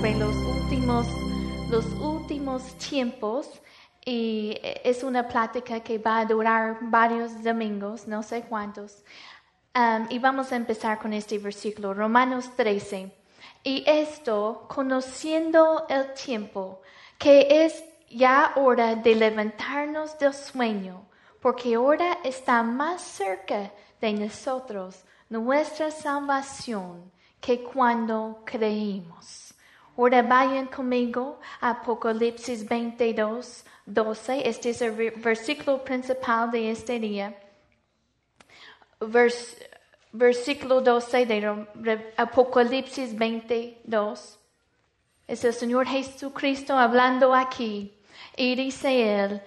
los últimos, los últimos tiempos y es una plática que va a durar varios domingos, no sé cuántos. Um, y vamos a empezar con este versículo, Romanos 13. Y esto, conociendo el tiempo, que es ya hora de levantarnos del sueño, porque ahora está más cerca de nosotros nuestra salvación que cuando creímos. Ahora vayan conmigo a Apocalipsis 22, 12. Este es el versículo principal de este día. versículo 12 de Apocalipsis 22. Es el Señor Jesucristo hablando aquí. Y dice él,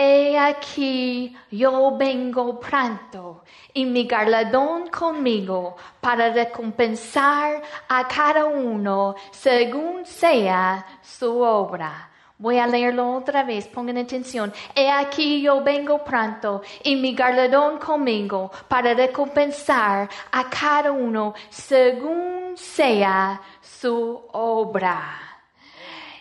He aquí yo vengo pronto y mi galardón conmigo para recompensar a cada uno según sea su obra. Voy a leerlo otra vez, pongan atención. He aquí yo vengo pronto y mi galardón conmigo para recompensar a cada uno según sea su obra.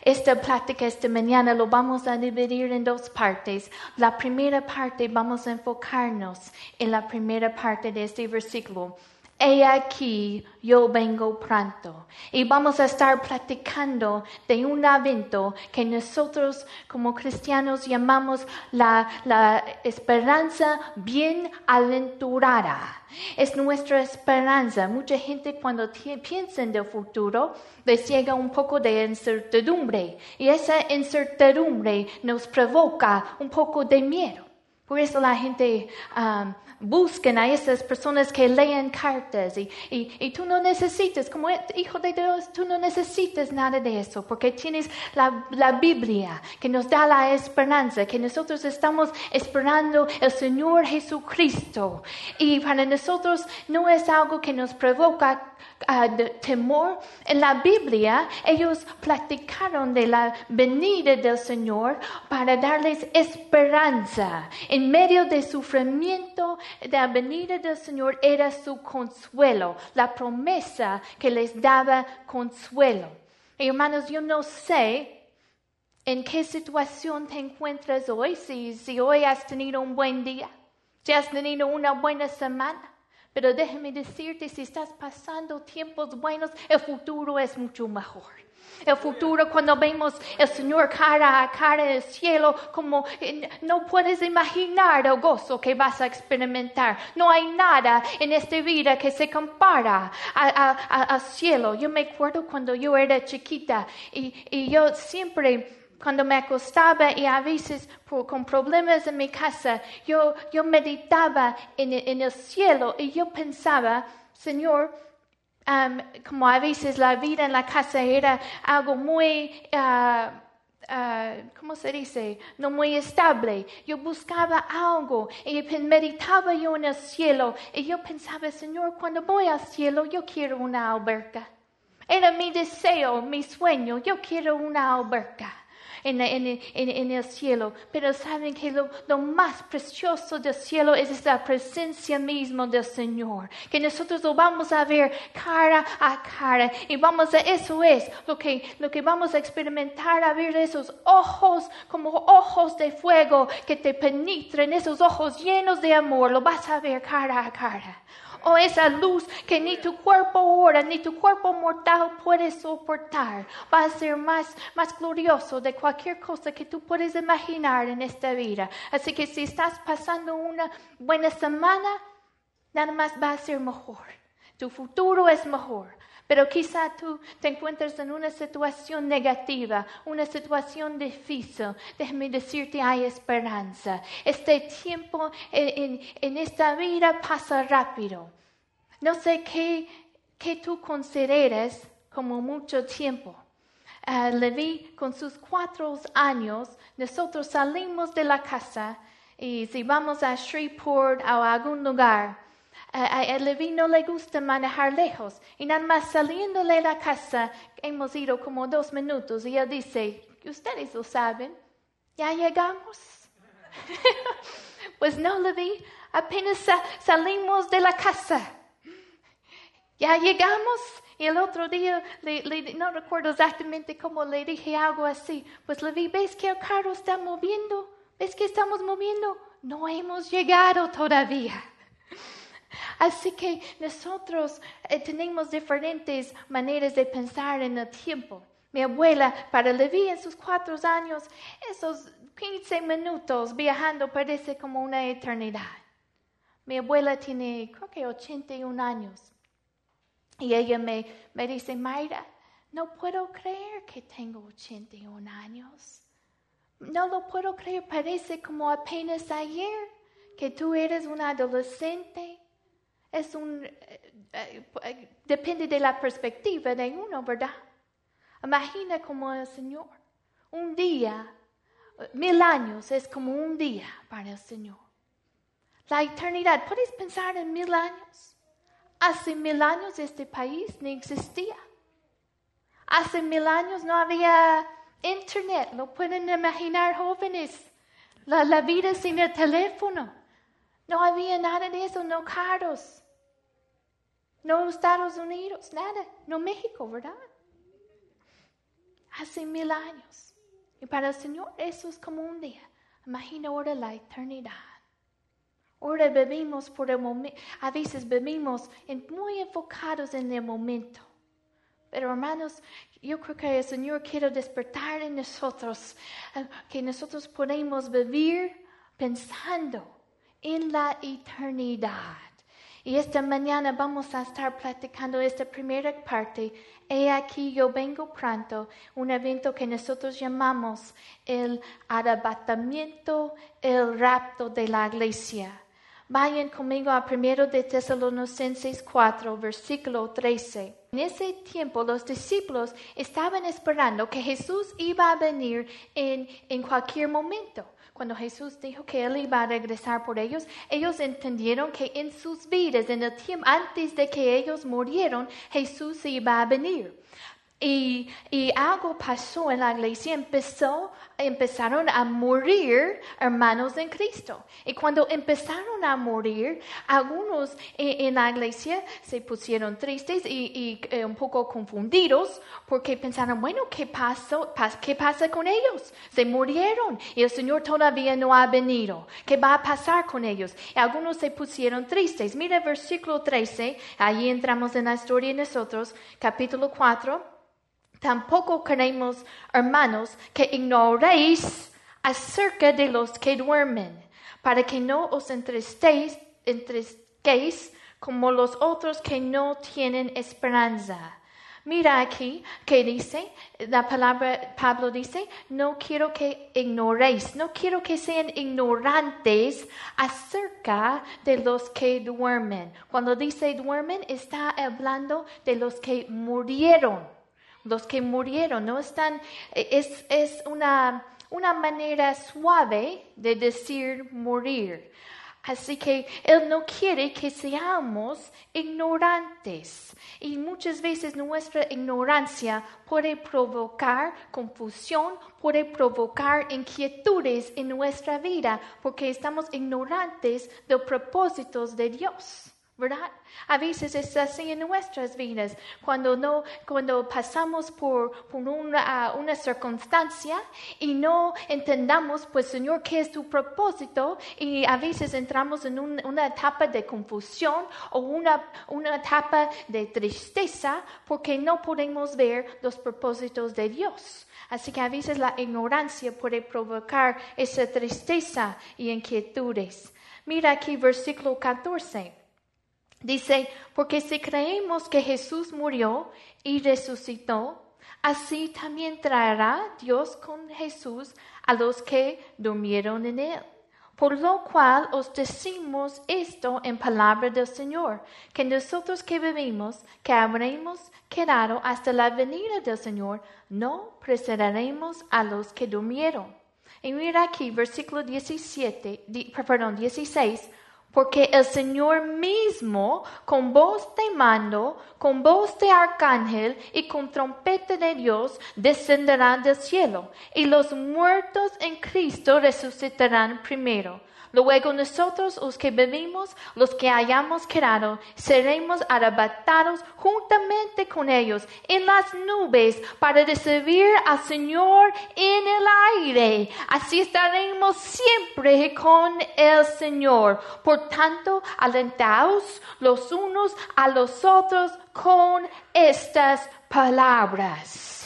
Esta plática esta mañana lo vamos a dividir en dos partes. La primera parte vamos a enfocarnos en la primera parte de este versículo He aquí, yo vengo pronto. Y vamos a estar platicando de un evento que nosotros como cristianos llamamos la, la esperanza aventurada. Es nuestra esperanza. Mucha gente cuando piensa en el futuro les llega un poco de incertidumbre. Y esa incertidumbre nos provoca un poco de miedo. Por eso la gente... Um, busquen a esas personas que leen cartas y, y, y, tú no necesitas, como hijo de Dios, tú no necesitas nada de eso, porque tienes la, la Biblia que nos da la esperanza, que nosotros estamos esperando el Señor Jesucristo. Y para nosotros no es algo que nos provoca uh, temor. En la Biblia ellos platicaron de la venida del Señor para darles esperanza en medio de sufrimiento la venida del Señor era su consuelo, la promesa que les daba consuelo. hermanos, yo no sé en qué situación te encuentras hoy, si, si hoy has tenido un buen día, si has tenido una buena semana. Pero déjeme decirte, si estás pasando tiempos buenos, el futuro es mucho mejor el futuro, cuando vemos el Señor cara a cara en el cielo, como eh, no puedes imaginar el gozo que vas a experimentar. No hay nada en esta vida que se compara al cielo. Yo me acuerdo cuando yo era chiquita y, yo siempre cuando me acostaba y a veces con problemas en mi casa, yo, yo meditaba en, en el cielo y yo pensaba, Señor, como a veces la vida en la casa era algo muy, uh, uh, ¿cómo se dice? No muy estable. Yo buscaba algo y meditaba yo en el cielo y yo pensaba, Señor, cuando voy al cielo yo quiero una alberca. Era mi deseo, mi sueño, yo quiero una alberca en, el cielo. Pero saben que lo, más precioso del cielo es la presencia misma del Señor. Que nosotros lo vamos a ver cara a cara. Y vamos a, eso es lo que, lo que vamos a experimentar, a ver esos ojos como ojos de fuego que te penetren, esos ojos llenos de amor. Lo vas a ver cara a cara o esa luz que ni tu cuerpo ahora, ni tu cuerpo mortal puede soportar. Va a ser más, más glorioso de cualquier cosa que tú puedes imaginar en esta vida. Así que si estás pasando una buena semana, nada más va a ser mejor. Tu futuro es mejor. Pero quizá tú te encuentres en una situación negativa, una situación difícil. Déjame decirte, hay esperanza. Este tiempo en, esta vida pasa rápido. No sé qué, qué tú consideres como mucho tiempo. Uh, Levi, con sus cuatro años, nosotros salimos de la casa y si vamos a Shreveport o a algún lugar, a Levi no le gusta manejar lejos. Y nada más saliendo de la casa, hemos ido como dos minutos y él dice, ustedes lo saben, ya llegamos. pues no, Levi, apenas salimos de la casa. Ya llegamos Y el otro día, le, le- no recuerdo exactamente cómo le dije algo así. Pues le vi, ¿ves que el carro está moviendo? ¿Ves que estamos moviendo? No hemos llegado todavía. Así que nosotros eh, tenemos diferentes maneras de pensar en el tiempo. Mi abuela, para Levi en sus cuatro años, esos 15 minutos viajando parece como una eternidad. Mi abuela tiene, creo que 81 años. Y ella me, me dice, Mayra, no puedo creer que tengo 81 años. No lo puedo creer, parece como apenas ayer que tú eres un adolescente. Es un, eh, eh, eh, depende de la perspectiva de uno, ¿verdad? Imagina como el Señor. Un día, eh, mil años es como un día para el Señor. La eternidad, ¿puedes pensar en mil años? Hace mil años este país no existía. Hace mil años no había internet, lo pueden imaginar jóvenes. La, la vida sin el teléfono. No había nada de eso, no carros. No Estados Unidos, nada. No México, ¿verdad? Hace mil años. Y para el Señor eso es como un día. Imagina ahora la eternidad. Ahora vivimos por el momento, a veces vivimos en- muy enfocados en el momento. Pero hermanos, yo creo que el Señor quiere despertar en nosotros, eh, que nosotros podemos vivir pensando en la eternidad. Y esta mañana vamos a estar platicando esta primera parte. He aquí yo vengo pronto, un evento que nosotros llamamos el arrebatamiento, el rapto de la iglesia. Vayan conmigo a primero de Tesalonicenses 4, versículo 13. En ese tiempo los discípulos estaban esperando que Jesús iba a venir en, en cualquier momento. Cuando Jesús dijo que Él iba a regresar por ellos, ellos entendieron que en sus vidas, en el tiempo antes de que ellos murieron, Jesús iba a venir. Y, y algo pasó en la iglesia, empezó, empezaron a morir hermanos en Cristo. Y cuando empezaron a morir, algunos en, la iglesia se pusieron tristes y, y, eh, un poco confundidos porque pensaron, bueno, ¿qué, pasó, pas- ¿qué pasa con ellos? Se murieron y el Señor todavía no ha venido. ¿Qué va a pasar con ellos? Y algunos se pusieron tristes. Mira versículo 13, ahí entramos en la historia de nosotros, capítulo 4. Tampoco queremos, hermanos, que ignoréis acerca de los que duermen, para que no os entristéis, entristezcáis como los otros que no tienen esperanza. Mira aquí que dice, la palabra Pablo dice, no quiero que ignoréis, no quiero que sean ignorantes acerca de los que duermen. Cuando dice duermen, está hablando de los que murieron los que murieron, no están, es, es una, una manera suave de decir morir. Así que Él no quiere que seamos ignorantes. Y muchas veces nuestra ignorancia puede provocar confusión, puede provocar inquietudes en nuestra vida, porque estamos ignorantes de los propósitos de Dios. ¿Verdad? A veces es así en nuestras vidas, cuando no, cuando pasamos por, por una, una circunstancia y no entendamos, pues Señor, qué es tu propósito, y a veces entramos en un- una etapa de confusión o una, una etapa de tristeza porque no podemos ver los propósitos de Dios. Así que a veces la ignorancia puede provocar esa tristeza y inquietudes. Mira aquí versículo 14. Dice, porque si creemos que Jesús murió y resucitó, así también traerá Dios con Jesús a los que durmieron en él. Por lo cual os decimos esto en palabra del Señor, que nosotros que vivimos, que habremos quedado hasta la venida del Señor, no precederemos a los que durmieron. Y mira aquí, versículo 17, di- perdón, 16. Porque el Señor mismo, con voz de mando, con voz de arcángel y con trompeta de Dios, descenderá del cielo, y los muertos en Cristo resucitarán primero. Luego nosotros, los que vivimos, los que hayamos quedado, seremos arrebatados juntamente con ellos en las nubes para recibir al Señor en el aire. Así estaremos siempre con el Señor. Por tanto, alentaos los unos a los otros con estas palabras.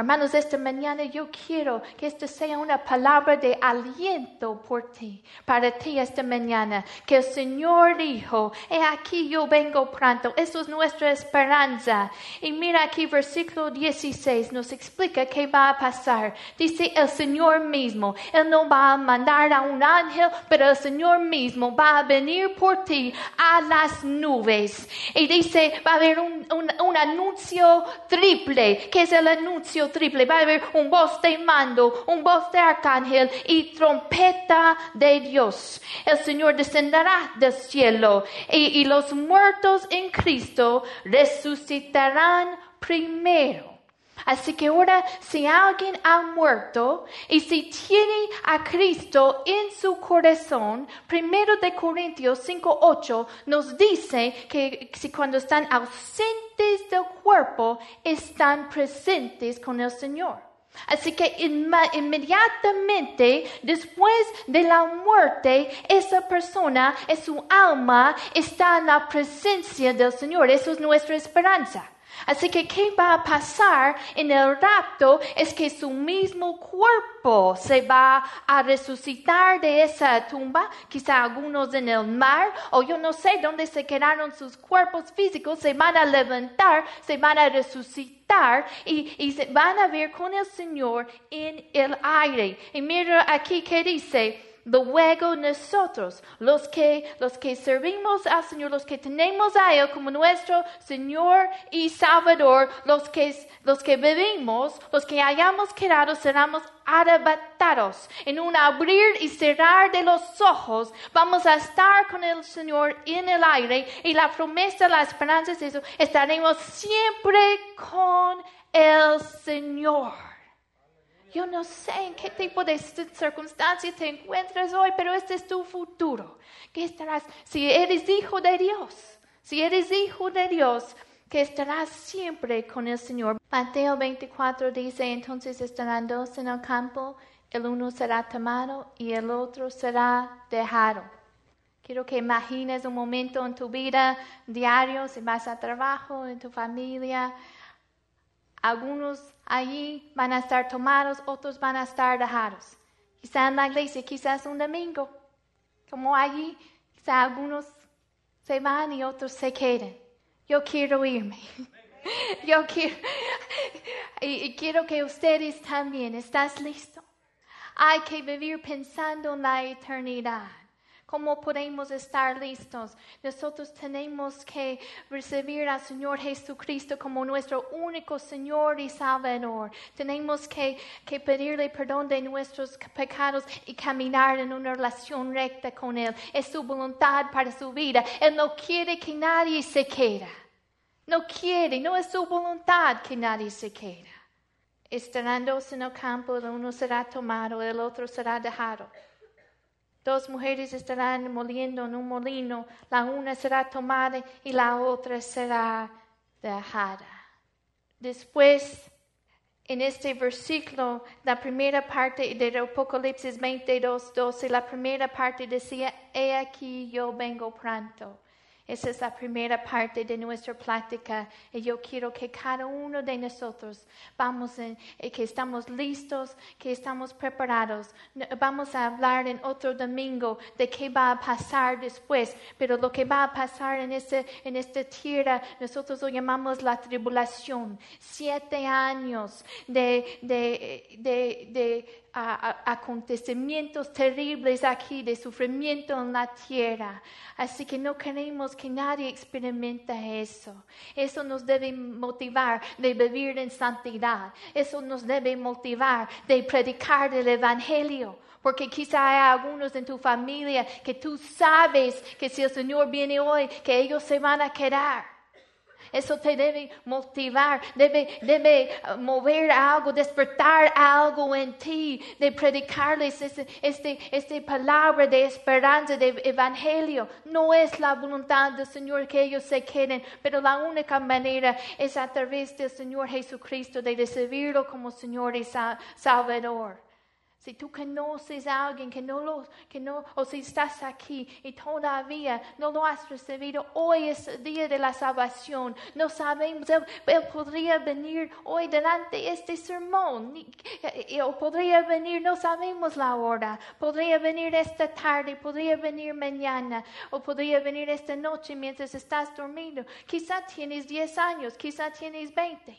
Hermanos, esta mañana yo quiero que esta sea una palabra de aliento por ti, para ti esta mañana, que el Señor dijo, he aquí yo vengo pronto, eso es nuestra esperanza. Y mira aquí versículo 16 nos explica qué va a pasar. Dice el Señor mismo, Él no va a mandar a un ángel, pero el Señor mismo va a venir por ti a las nubes. Y dice, va a haber un, un anuncio triple, que es el anuncio triple. Va a haber un voz de mando, un voz de arcángel y trompeta de Dios. El Señor descenderá del cielo y, y los muertos en Cristo resucitarán primero. Así que ahora, si alguien ha muerto y si tiene a Cristo en su corazón, primero de Corintios 5.8 nos dice que si cuando están ausentes del cuerpo, están presentes con el Señor. Así que inmediatamente después de la muerte, esa persona, su alma, está en la presencia del Señor. Eso es nuestra esperanza. Así que, ¿qué va a pasar en el rapto? Es que su mismo cuerpo se va a resucitar de esa tumba, quizá algunos en el mar, o yo no sé dónde se quedaron sus cuerpos físicos, se van a levantar, se van a resucitar y, se van a ver con el Señor en el aire. Y mira aquí que dice, Luego nosotros, los que, los que servimos al Señor, los que tenemos a Él como nuestro Señor y Salvador, los que, los que vivimos, los que hayamos quedado, seremos arrebatados. En un abrir y cerrar de los ojos, vamos a estar con el Señor en el aire y la promesa, la esperanza es eso, estaremos siempre con el Señor. Yo no sé en qué tipo de circunstancias te encuentras hoy, pero este es tu futuro. ¿Qué estarás? Si eres hijo de Dios, si eres hijo de Dios, que estarás siempre con el Señor. Mateo 24 dice, entonces estarán dos en el campo, el uno será tomado y el otro será dejado. Quiero que imagines un momento en tu vida diario, si vas a trabajo, en tu familia, algunos allí van a estar tomados, otros van a estar dejados. Quizá en la iglesia, quizás un domingo, como allí, quizá algunos se van y otros se quedan. Yo quiero irme. Yo quiero, y quiero que ustedes también, ¿estás listo? Hay que vivir pensando en la eternidad. ¿Cómo podemos estar listos? Nosotros tenemos que recibir al Señor Jesucristo como nuestro único Señor y Salvador. Tenemos que, que pedirle perdón de nuestros pecados y caminar en una relación recta con Él. Es su voluntad para su vida. Él no quiere que nadie se quede. No quiere, no es su voluntad que nadie se quede. Estarán en el campo, el uno será tomado, el otro será dejado. Dos mujeres estarán moliendo en un molino, la una será tomada y la otra será dejada. Después, en este versículo, la primera parte de Apocalipsis 22, 12, la primera parte decía, he aquí yo vengo pronto. Esa es la primera parte de nuestra plática y yo quiero que cada uno de nosotros vamos en, eh, que estamos listos, que estamos preparados. Vamos a hablar en otro domingo de qué va a pasar después, pero lo que va a pasar en, ese, en esta tierra, nosotros lo llamamos la tribulación. Siete años de, de, de a- acontecimientos terribles aquí, de sufrimiento en la tierra. Así que no queremos que nadie experimente eso. Eso nos debe motivar de vivir en santidad. Eso nos debe motivar de predicar el Evangelio. Porque quizá hay algunos en tu familia que tú sabes que si el Señor viene hoy, que ellos se van a quedar. Eso te debe motivar, debe, debe uh, mover algo, despertar algo en ti, de predicarles este, este, este palabra de esperanza, de evangelio. No es la voluntad del Señor que ellos se queden, pero la única manera es a través del Señor Jesucristo de recibirlo como Señor y Sa- Salvador. Si tú conoces a alguien que no lo, que no, o si estás aquí y todavía no lo has recibido, hoy es el día de la salvación. No sabemos, él, podría venir hoy delante de este sermón, eh, o podría venir, no sabemos la hora, podría venir esta tarde, podría venir mañana, o podría venir esta noche mientras estás dormido. Quizá tienes 10 años, quizá tienes 20.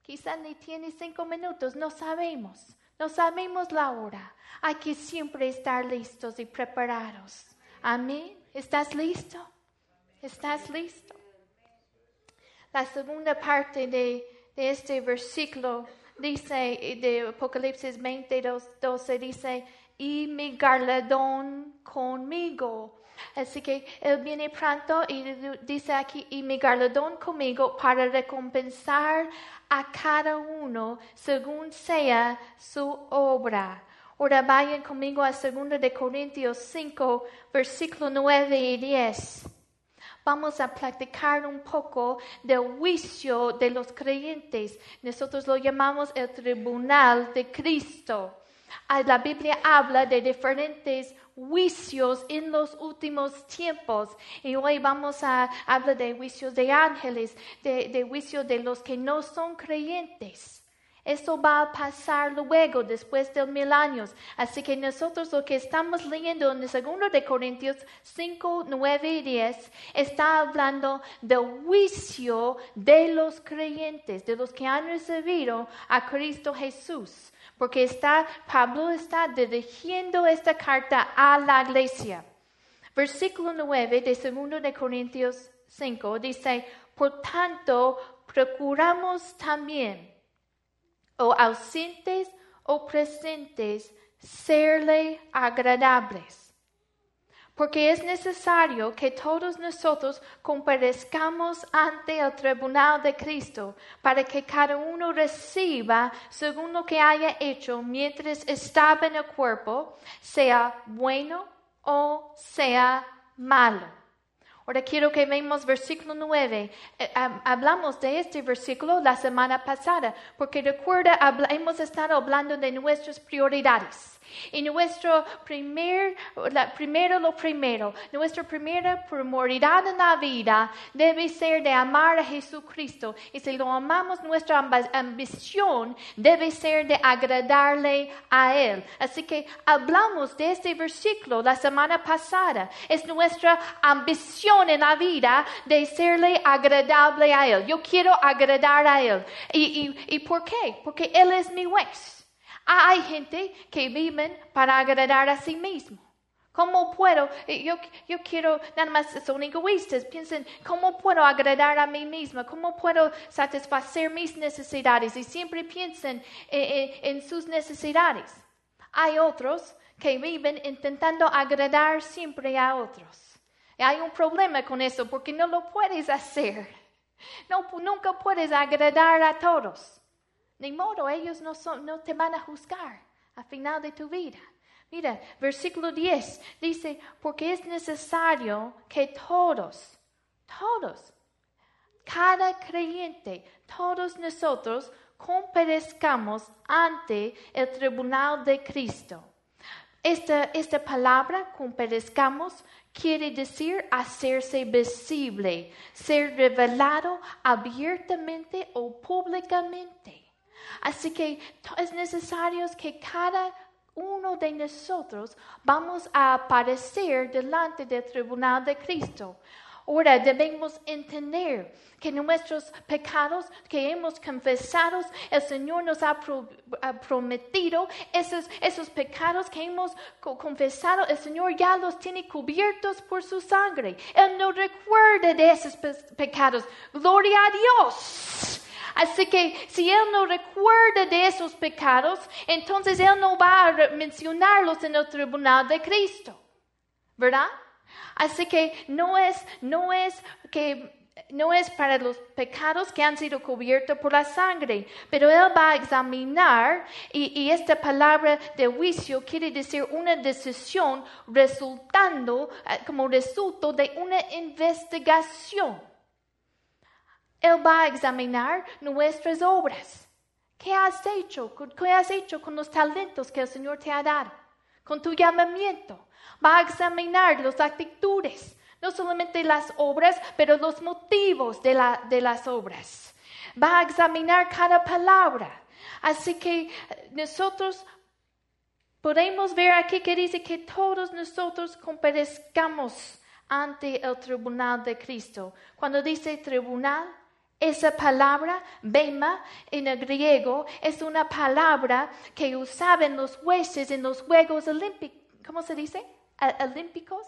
Quizá ni tienes cinco minutos, no sabemos. No sabemos la hora. Hay que siempre estar listos y preparados. Amén. ¿Estás listo? ¿Estás listo? La segunda parte de, de este versículo dice, eh, de Apocalipsis 22, 12, dice, y mi galardón conmigo. Así que Él viene pronto y dice aquí, y mi galardón conmigo para recompensar a cada uno según sea su obra. Ahora vayan conmigo a 2 de Corintios 5, versículo 9 y 10 vamos a platicar un poco del juicio de los creyentes. Nosotros lo llamamos el tribunal de Cristo. Ah, La Biblia habla de diferentes juicios en los últimos tiempos. Y hoy vamos a hablar de juicios de ángeles, de, de juicios de los que no son creyentes. Eso va a pasar luego, después de mil años. Así que nosotros lo que estamos leyendo en el segundo de Corintios 5, 9 y 10 está hablando del juicio de los creyentes, de los que han recibido a Cristo Jesús. Porque está, Pablo está dirigiendo esta carta a la iglesia. Versículo 9 de segundo de Corintios 5 dice, por tanto, procuramos también o ausentes o presentes, serle agradables. Porque es necesario que todos nosotros comparezcamos ante el tribunal de Cristo para que cada uno reciba según lo que haya hecho mientras estaba en el cuerpo, sea bueno o sea malo. Ahora quiero que veamos versículo 9. Eh, hab- hablamos de este versículo la semana pasada, porque recuerda, hemos estado hablando de nuestras prioridades. Y nuestro primer, la, primero lo primero, nuestra primera prioridad en la vida debe ser de amar a Jesucristo. Y si lo amamos, nuestra ambición debe ser de agradarle a Él. Así que hablamos de este versículo la semana pasada. Es nuestra ambición en la vida de serle agradable a Él. Yo quiero agradar a Él. ¿Y, y, y por qué? Porque Él es mi juez. Hay gente que viven para agradar a sí mismo. ¿Cómo puedo? eh, Yo, yo quiero, nada más son egoístas, piensan, ¿cómo puedo agradar a mí misma? ¿Cómo puedo satisfacer mis necesidades? Y siempre piensan eh, eh, en sus necesidades. Hay otros que viven intentando agradar siempre a otros. Y hay un problema con eso porque no lo puedes hacer. No, nunca puedes agradar a todos. Ni modo, ellos no, son, no te van a juzgar al final de tu vida. Mira, versículo 10 dice, porque es necesario que todos, todos, cada creyente, todos nosotros comparezcamos ante el tribunal de Cristo. Esta, esta palabra, comparezcamos, quiere decir hacerse visible, ser revelado abiertamente o públicamente. Así que es necesario que cada uno de nosotros vamos a aparecer delante del tribunal de Cristo. Ahora debemos entender que nuestros pecados que hemos confesado, el Señor nos ha, prometido, esos, esos pecados que hemos confesado, el Señor ya los tiene cubiertos por su sangre. Él no recuerda de esos pecados. Gloria a Dios. Así que si Él no recuerda de esos pecados, entonces Él no va a mencionarlos en el tribunal de Cristo. ¿Verdad? Así que no es, no es que no es para los pecados que han sido cubiertos por la sangre, pero Él va a examinar y, esta palabra de juicio quiere decir una decisión resultando eh, como resultado de una investigación. Él va a examinar nuestras obras. ¿Qué has hecho? ¿Qué has hecho con los talentos que el Señor te ha dado? Con tu llamamiento. Va a examinar las actitudes, no solamente las obras, pero los motivos de, la, de las obras. Va a examinar cada palabra. Así que eh, nosotros podemos ver aquí que dice que todos nosotros comparezcamos ante el tribunal de Cristo. Cuando dice tribunal, esa palabra, bema, en el griego, es una palabra que usaban los jueces en los Juegos Olímpicos. ¿Cómo se dice? Olímpicos.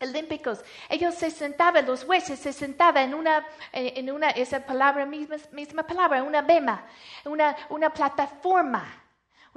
Olímpicos. Ellos se sentaban, los jueces se sentaban en una, en una esa palabra, misma, misma palabra, una bema, una, una plataforma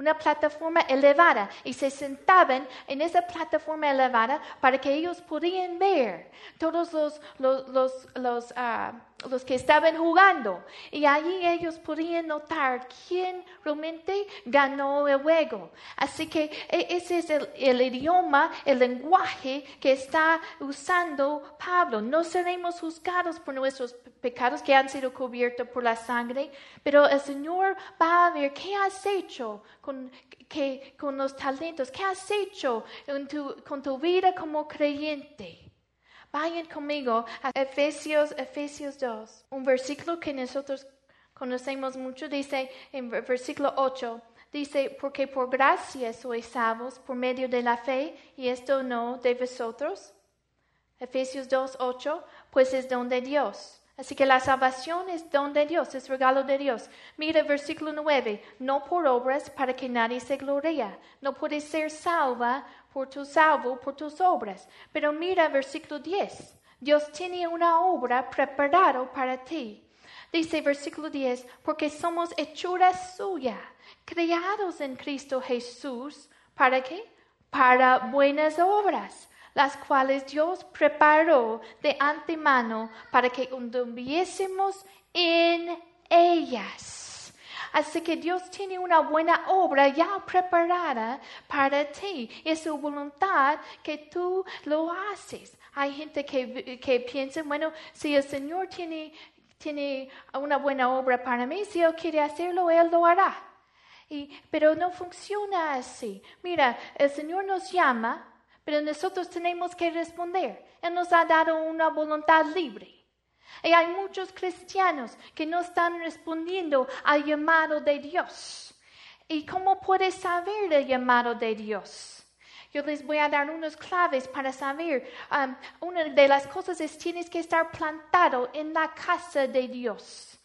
una plataforma elevada y se sentaban en esa plataforma elevada para que ellos pudieran ver todos los, los, los, los ah, los que estaban jugando. Y allí ellos podían notar quién realmente ganó el juego. Así que e, ese es el, idioma, el lenguaje que está usando Pablo. No seremos juzgados por nuestros pecados que han sido cubiertos por la sangre, pero el Señor va a ver qué has hecho con, que, con los talentos, qué has hecho con tu vida como creyente. Vayan conmigo a Efesios, Efesios 2, un versículo que nosotros conocemos mucho, dice en versículo 8, dice, porque por gracia sois salvos por medio de la fe, y esto no de vosotros. Efesios 2, 8, pues es don de Dios. Así que la salvación es don de Dios, es regalo de Dios. Mira versículo 9, no por obras para que nadie se gloria. No puede ser salva por tu salvo, por tus obras. Pero mira versículo 10. Dios tiene una obra preparada para ti. Dice versículo 10, porque somos hechura suya, creados en Cristo Jesús. ¿Para qué? Para buenas obras, las cuales Dios preparó de antemano para que anduviésemos en ellas. Así que Dios tiene una buena obra ya preparada para ti. Es su voluntad que tú lo haces. Hay gente que, que piensa, bueno, si el Señor tiene, tiene una buena obra para mí, si Él quiere hacerlo, Él lo hará. Y, pero no funciona así. Mira, el Señor nos llama, pero nosotros tenemos que responder. Él nos ha dado una voluntad libre. Y hay muchos cristianos que no están respondiendo al llamado de Dios. ¿Y cómo puedes saber el llamado de Dios? Yo les voy a dar unas claves para saber. Um, una de las cosas es tienes que estar plantado en la casa de Dios.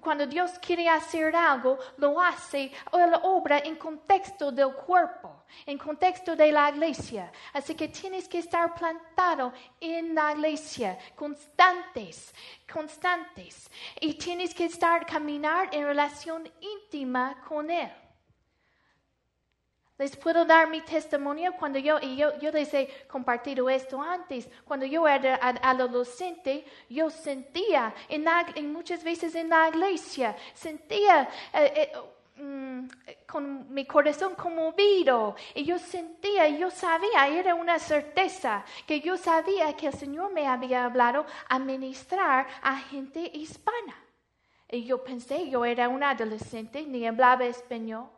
Cuando Dios quiere hacer algo, lo hace o lo obra en contexto del cuerpo, en contexto de la iglesia. Así que tienes que estar plantado en la iglesia, constantes, constantes. Y tienes que estar caminar en relación íntima con Él. Les puedo dar mi testimonio cuando yo, y yo, yo les he compartido esto antes, cuando yo era adolescente, yo sentía, en, muchas veces en la iglesia, sentía eh, eh, mm, con mi corazón conmovido, y yo sentía, yo sabía, era una certeza, que yo sabía que el Señor me había hablado a ministrar a gente hispana. Y yo pensé, yo era una adolescente, ni hablaba español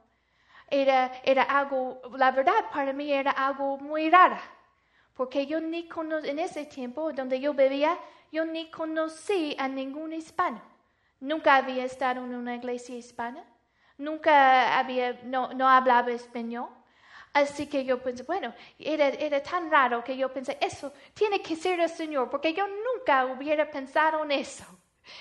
era, era algo, la verdad para mí era algo muy raro, porque yo ni conocí, en ese tiempo donde yo vivía, yo ni conocí a ningún hispano. Nunca había estado en una iglesia hispana, nunca había, no, no hablaba español. Así que yo pensé, bueno, era, era tan raro que yo pensé, eso tiene que ser el Señor, porque yo nunca hubiera pensado en eso.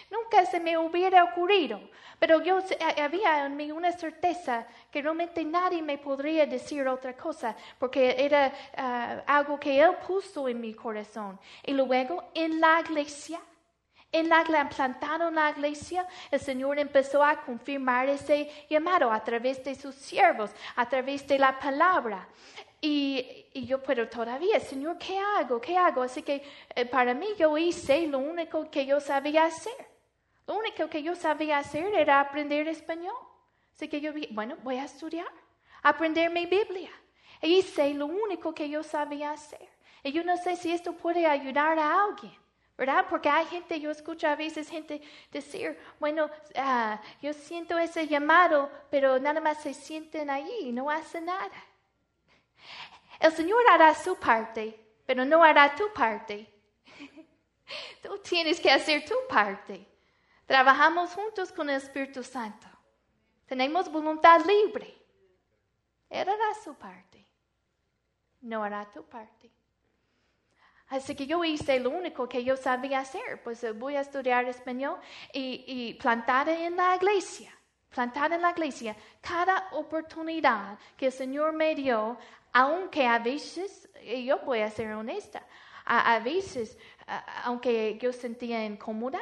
Nunca se me hubiera ocurrido, pero yo había en mí una certeza que realmente nadie me podría decir otra cosa, porque era ah, algo que Él puso en mi corazón. Y luego en la iglesia, en la plantado en la iglesia, el Señor empezó a confirmar ese llamado a través de sus siervos, a través de la palabra. Y, yo, pero todavía, Señor, ¿qué hago? ¿Qué hago? Así que eh, para mí yo hice lo único que yo sabía hacer. Lo único que yo sabía hacer era aprender español. Así que yo vi, bueno, voy a estudiar, aprender mi Biblia. E hice lo único que yo sabía hacer. Y yo no sé si esto puede ayudar a alguien. ¿verdad? Porque hay gente, yo escucho a veces gente decir, bueno, ah, yo siento ese llamado, pero nada más se sienten y no hacen nada. El Señor hará su parte, pero no hará tu parte. Tú tienes que hacer tu parte. Trabajamos juntos con el Espíritu Santo. Tenemos voluntad libre. Él hará su parte. No hará tu parte. Así que yo hice lo único que yo sabía hacer, pues eh, voy a estudiar español y, y plantar en la iglesia, plantar en la iglesia cada oportunidad que el Señor me dio, aunque a veces, yo voy a ser honesta, a, veces, aunque yo sentía incómoda,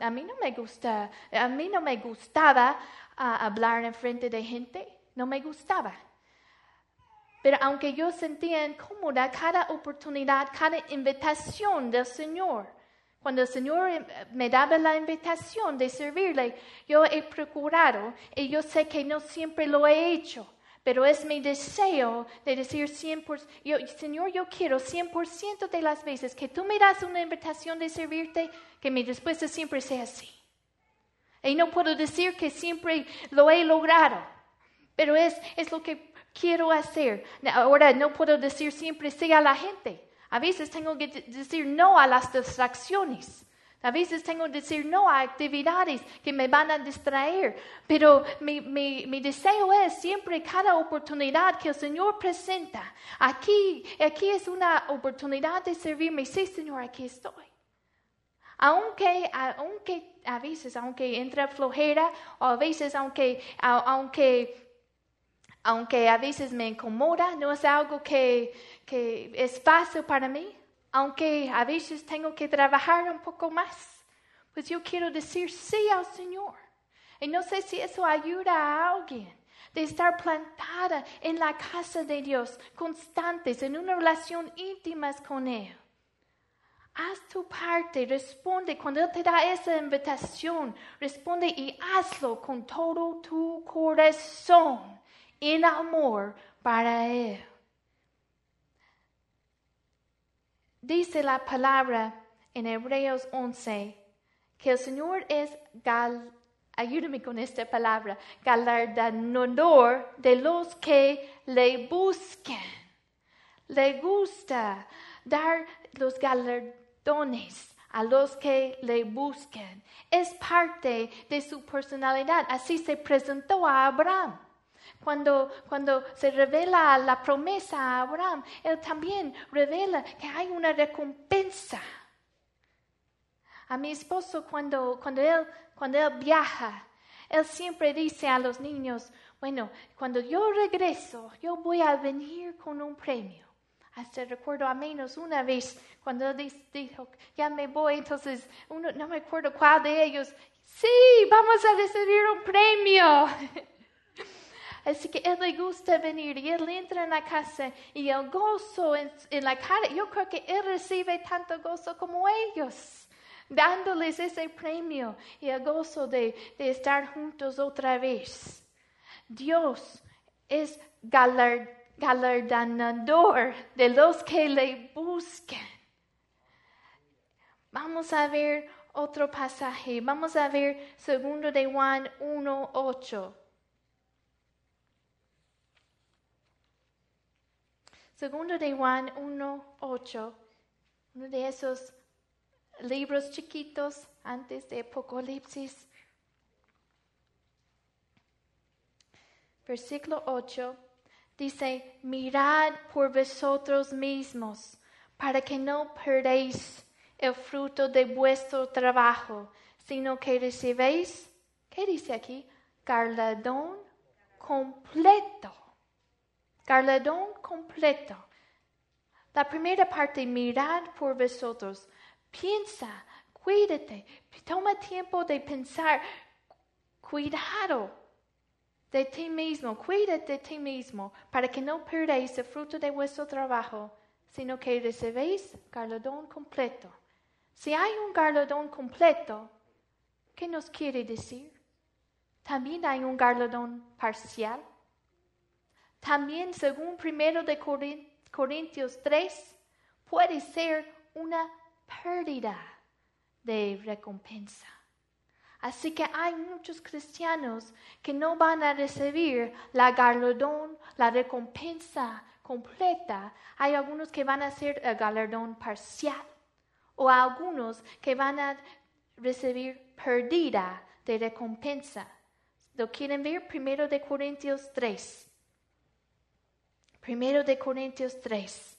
a mí no me gusta, a mí no me gustaba hablar en frente de gente, no me gustaba. Pero aunque yo sentía incómoda cada oportunidad, cada invitación del Señor, cuando el Señor eh, me daba la invitación de servirle, yo he procurado y yo sé que no siempre lo he hecho, pero es mi deseo de decir 100%, yo, Señor, yo quiero 100% de las veces que tú me das una invitación de servirte, que mi respuesta siempre sea sí. Y no puedo decir que siempre lo he logrado, pero es, es lo que quiero hacer. Ahora no puedo decir siempre sí a la gente. A veces tengo que decir no a las distracciones. A veces tengo que decir no a actividades que me van a distraer. Pero mi, deseo es siempre cada oportunidad que el Señor presenta. Aquí, aquí es una oportunidad de servirme. Sí, Señor, aquí estoy. Aunque, aunque a veces, aunque entra flojera, o a veces, aunque, aunque aunque a veces me incomoda, no es algo que, que es fácil para mí, aunque a veces tengo que trabajar un poco más, pues yo quiero decir sí al Señor. Y no sé si eso ayuda a alguien de estar plantada en la casa de Dios, constantes, en una relación íntima con Él. Haz tu parte, responde cuando Él te da esa invitación, responde y hazlo con todo tu corazón en amor para Él. Dice la palabra en Hebreos 11 que el Señor es gal, ayúdame con esta palabra, galardonador de los que le busquen. Le gusta dar los galardones a los que le busquen. Es parte de su personalidad. Así se presentó a Abraham. Cuando, cuando se revela la promesa a Abraham, él también revela que hay una recompensa. A mi esposo, cuando, cuando, él, cuando él viaja, él siempre dice a los niños, bueno, cuando yo regreso, yo voy a venir con un premio. Hasta recuerdo a menos una vez cuando dijo, ya me voy, entonces uno, no me acuerdo cuál de ellos, sí, vamos a recibir un premio. Así que él le gusta venir y él entra en la casa y el gozo en, la cara, yo creo que él recibe tanto gozo como ellos, dándoles ese premio y el gozo de, estar juntos otra vez. Dios es galardonador de los que le buscan. Vamos a ver otro pasaje. Vamos a ver segundo de Juan 1.8. Segundo de Juan 1.8, uno de esos libros chiquitos antes de Apocalipsis. Versículo 8 dice, mirad por vosotros mismos, para que no perdéis el fruto de vuestro trabajo, sino que recibéis, ¿qué dice aquí? Galardón completo. Galardón completo. La primera parte, mirad por vosotros. Piensa, cuídate, toma tiempo de pensar, cuidado de ti mismo, cuídate de ti mismo, para que no perdáis el fruto de vuestro trabajo, sino que recibéis galardón completo. Si hay un galardón completo, ¿qué nos quiere decir? También hay un galardón parcial. También, según primero de Corintios 3, puede ser una pérdida de recompensa. Así que hay muchos cristianos que no van a recibir la galardón, la recompensa completa. Hay algunos que van a hacer el galardón parcial o algunos que van a recibir pérdida de recompensa. ¿Lo quieren ver? Primero de Corintios 3. Primero de Corintios 3.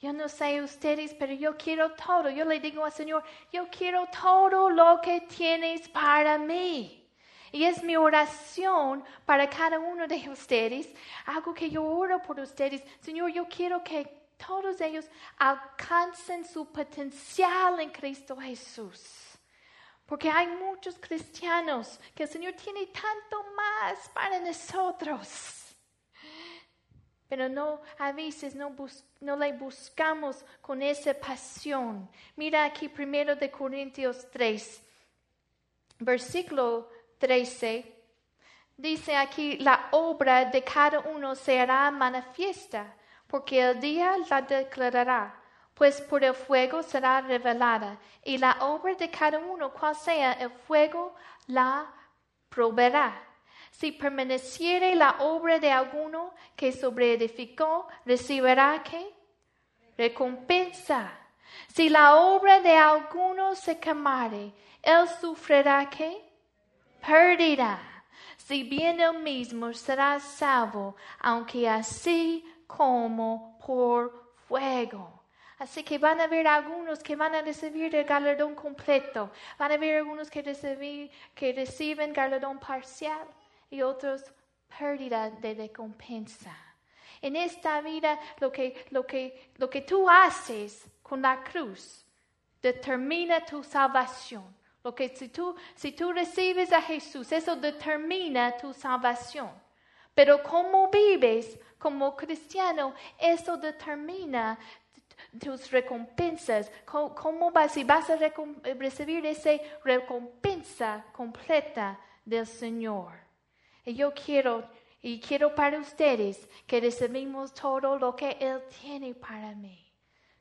Yo no sé ustedes, pero yo quiero todo. Yo le digo al Señor, yo quiero todo lo que tienes para mí. Y es mi oración para cada uno de ustedes, algo que yo oro por ustedes. Señor, yo quiero que todos ellos alcancen su potencial en Cristo Jesús. Porque hay muchos cristianos que el Señor tiene tanto más para nosotros pero no, a veces no, no le buscamos con esa pasión. Mira aquí primero de Corintios 3, versículo 13. Dice aquí, la obra de cada uno será manifiesta, porque el día la declarará, pues por el fuego será revelada, y la obra de cada uno, cual sea el fuego, la proveerá. Si permaneciere la obra de alguno que sobreedificó, recibirá qué? Recompensa. Si la obra de alguno se quemare, él sufrirá qué? Pérdida. Si bien él mismo será salvo, aunque así como por fuego. Así que van a haber algunos que van a recibir el galardón completo. Van a haber algunos que, que reciben galardón parcial y otros pérdida de recompensa. En esta vida lo que, lo que, lo que tú haces con la cruz determina tu salvación. Lo que si tú, si tú recibes a Jesús, eso determina tu salvación. Pero cómo vives como cristiano, eso determina tus recompensas. ¿Cómo, vas, si vas a recibir esa recompensa completa del Señor? Y yo quiero, y quiero para ustedes que recibimos todo lo que Él tiene para mí.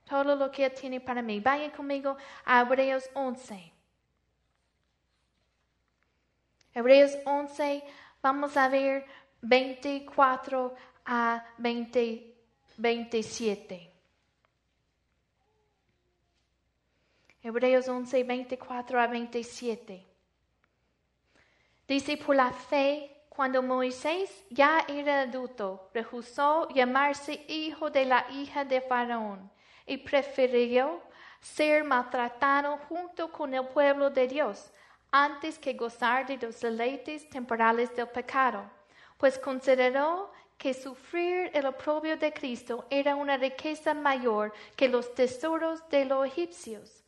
Todo lo que Él tiene para mí. Vayan conmigo a Hebreos 11. Hebreos 11, vamos a ver 24 a 20, 27. Hebreos 11, 24 a 27. Dice, por la fe cuando Moisés ya era adulto, rehusó llamarse hijo de la hija de Faraón y prefirió ser maltratado junto con el pueblo de Dios antes que gozar de los deleites temporales del pecado, pues consideró que sufrir el oprobio de Cristo era una riqueza mayor que los tesoros de los egipcios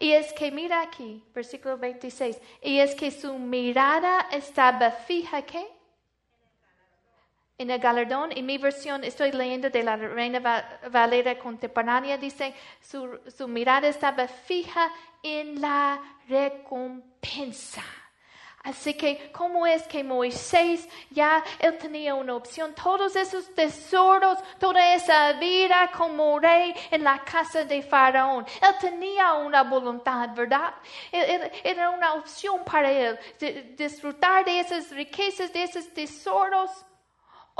y es que mira aquí, versículo 26, y es que su mirada estaba fija, ¿qué? En el galardón, en mi versión estoy leyendo de la Reina Valera contemporánea, dice, su, su mirada estaba fija en la recompensa. Así que, ¿cómo es que Moisés ya él tenía una opción? Todos esos tesoros, toda esa vida como rey en la casa de Faraón. Él tenía una voluntad, ¿verdad? era una opción para él disfrutar de esas riquezas, de esos tesoros.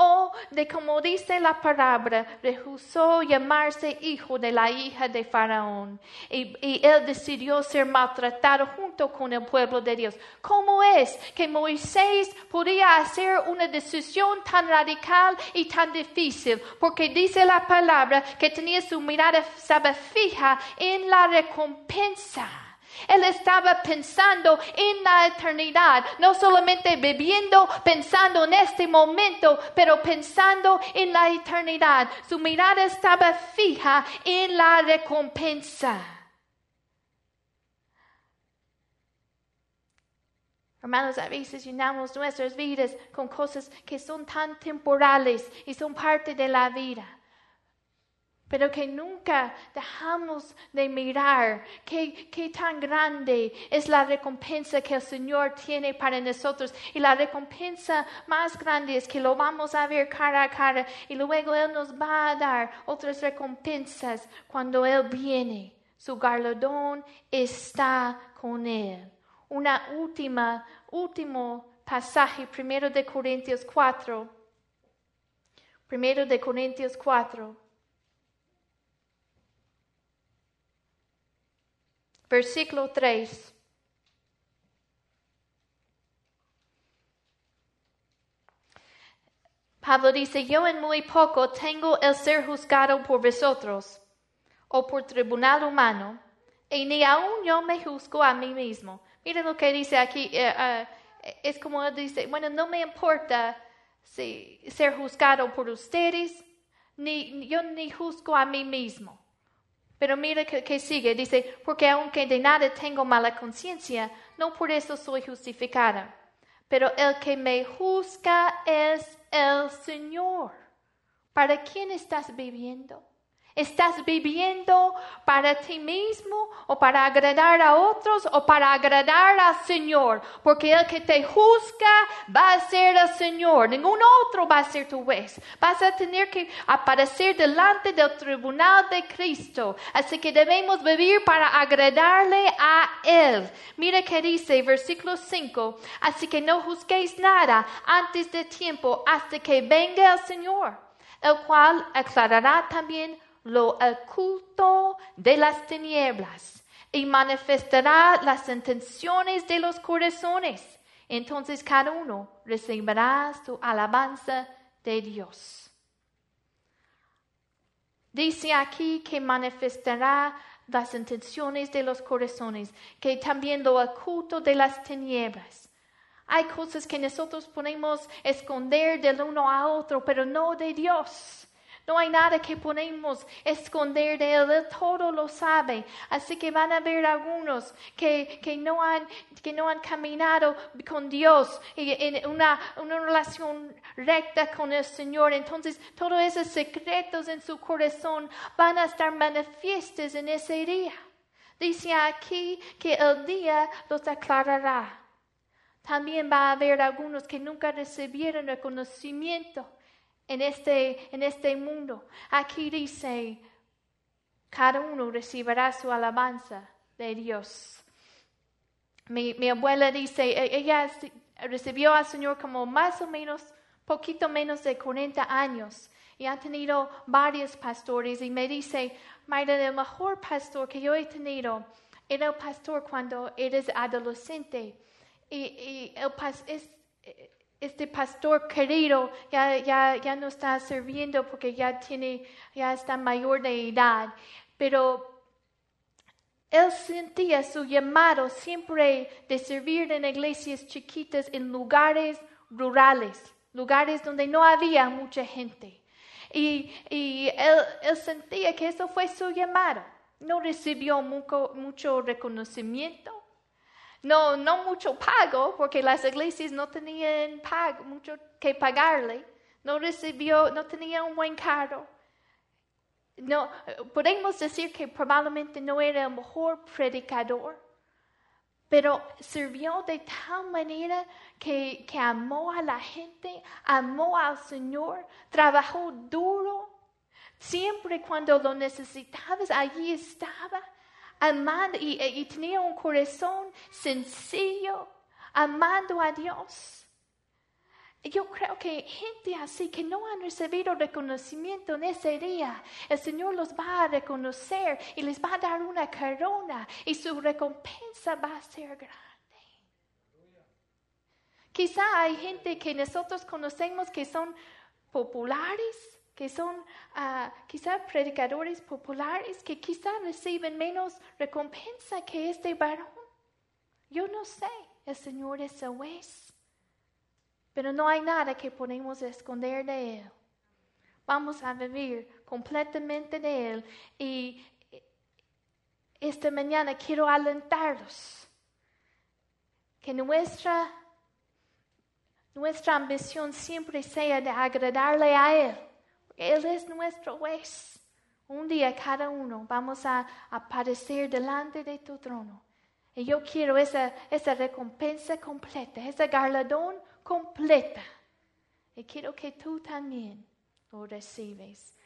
O de como dice la palabra, rehusó llamarse hijo de la hija de Faraón y, y, él decidió ser maltratado junto con el pueblo de Dios. ¿Cómo es que Moisés podía hacer una decisión tan radical y tan difícil? Porque dice la palabra que tenía su mirada estaba fija en la recompensa. Él estaba pensando en la eternidad, no solamente bebiendo, pensando en este momento, pero pensando en la eternidad. Su mirada estaba fija en la recompensa. Hermanos, a veces llenamos nuestras vidas con cosas que son tan temporales y son parte de la vida pero que nunca dejamos de mirar qué, qué tan grande es la recompensa que el Señor tiene para nosotros. Y la recompensa más grande es que lo vamos a ver cara a cara y luego Él nos va a dar otras recompensas cuando Él viene. Su galardón está con Él. Una última, último pasaje, primero de Corintios 4. Primero de Corintios 4. Versículo 3. Pablo dice, yo en muy poco tengo el ser juzgado por vosotros o por tribunal humano, y ni aún yo me juzgo a mí mismo. Miren lo que dice aquí, eh, eh, es como dice, bueno, no me importa si, ser juzgado por ustedes, ni yo ni juzgo a mí mismo. Pero mira que, sigue, dice, porque aunque de nada tengo mala conciencia, no por eso soy justificada. Pero el que me juzga es el Señor. ¿Para quién estás viviendo? ¿Estás viviendo para ti mismo o para agradar a otros o para agradar al Señor? Porque el que te juzga va a ser el Señor, ningún otro va a ser tu juez. Vas a tener que aparecer delante del tribunal de Cristo. Así que debemos vivir para agradarle a Él. Mira que dice versículo 5, así que no juzguéis nada antes de tiempo hasta que venga el Señor, el cual aclarará también lo oculto de las tinieblas y manifestará las intenciones de los corazones. Entonces cada uno recibirá su alabanza de Dios. Dice aquí que manifestará las intenciones de los corazones, que también lo oculto de las tinieblas. Hay cosas que nosotros podemos esconder del uno a otro, pero no de Dios. No hay nada que podemos esconder de Él. Él todo lo sabe. Así que van a haber algunos que, que, no, han, que no han caminado con Dios en una, una relación recta con el Señor. Entonces, todos esos secretos en su corazón van a estar manifiestos en ese día. Dice aquí que el día los aclarará. También va a haber algunos que nunca recibieron el conocimiento en este, en este mundo. Aquí dice, cada uno recibirá su alabanza de Dios. Mi, mi, abuela dice, e, ella recibió al Señor como más o menos, poquito menos de 40 años y ha tenido varios pastores y me dice, Mayra, el mejor pastor que yo he tenido era el pastor cuando eres adolescente. Y, y el, es, este pastor querido ya, ya, ya no está sirviendo porque ya tiene, ya está mayor de edad, pero él sentía su llamado siempre de servir en iglesias chiquitas en lugares rurales, lugares donde no había mucha gente. Y, y él, él, sentía que eso fue su llamado. No recibió mucho, mucho reconocimiento, no, no mucho pago, porque las iglesias no tenían pago, mucho que pagarle. No recibió, no tenía un buen carro. No, podemos decir que probablemente no era el mejor predicador, pero sirvió de tal manera que, que amó a la gente, amó al Señor, trabajó duro. Siempre cuando lo necesitabas, allí estaba amando y, tenía un corazón sencillo, amando a Dios. Yo creo que gente así que no han recibido reconocimiento en ese día, el Señor los va a reconocer y les va a dar una corona y su recompensa va a ser grande. Quizá hay gente que nosotros conocemos que son populares, que son ah, quizá predicadores populares, que quizá reciben menos recompensa que este varón. Yo no sé, el Señor es el juez. Pero no hay nada que podemos esconder de Él. Vamos a vivir completamente de Él. Y esta mañana quiero alentarlos que nuestra, nuestra ambición siempre sea de agradarle a Él. Él es nuestro juez. Un día cada uno vamos a aparecer delante de tu trono. Y yo quiero esa, esa recompensa completa, ese galardón completa. Y quiero que tú también lo recibes.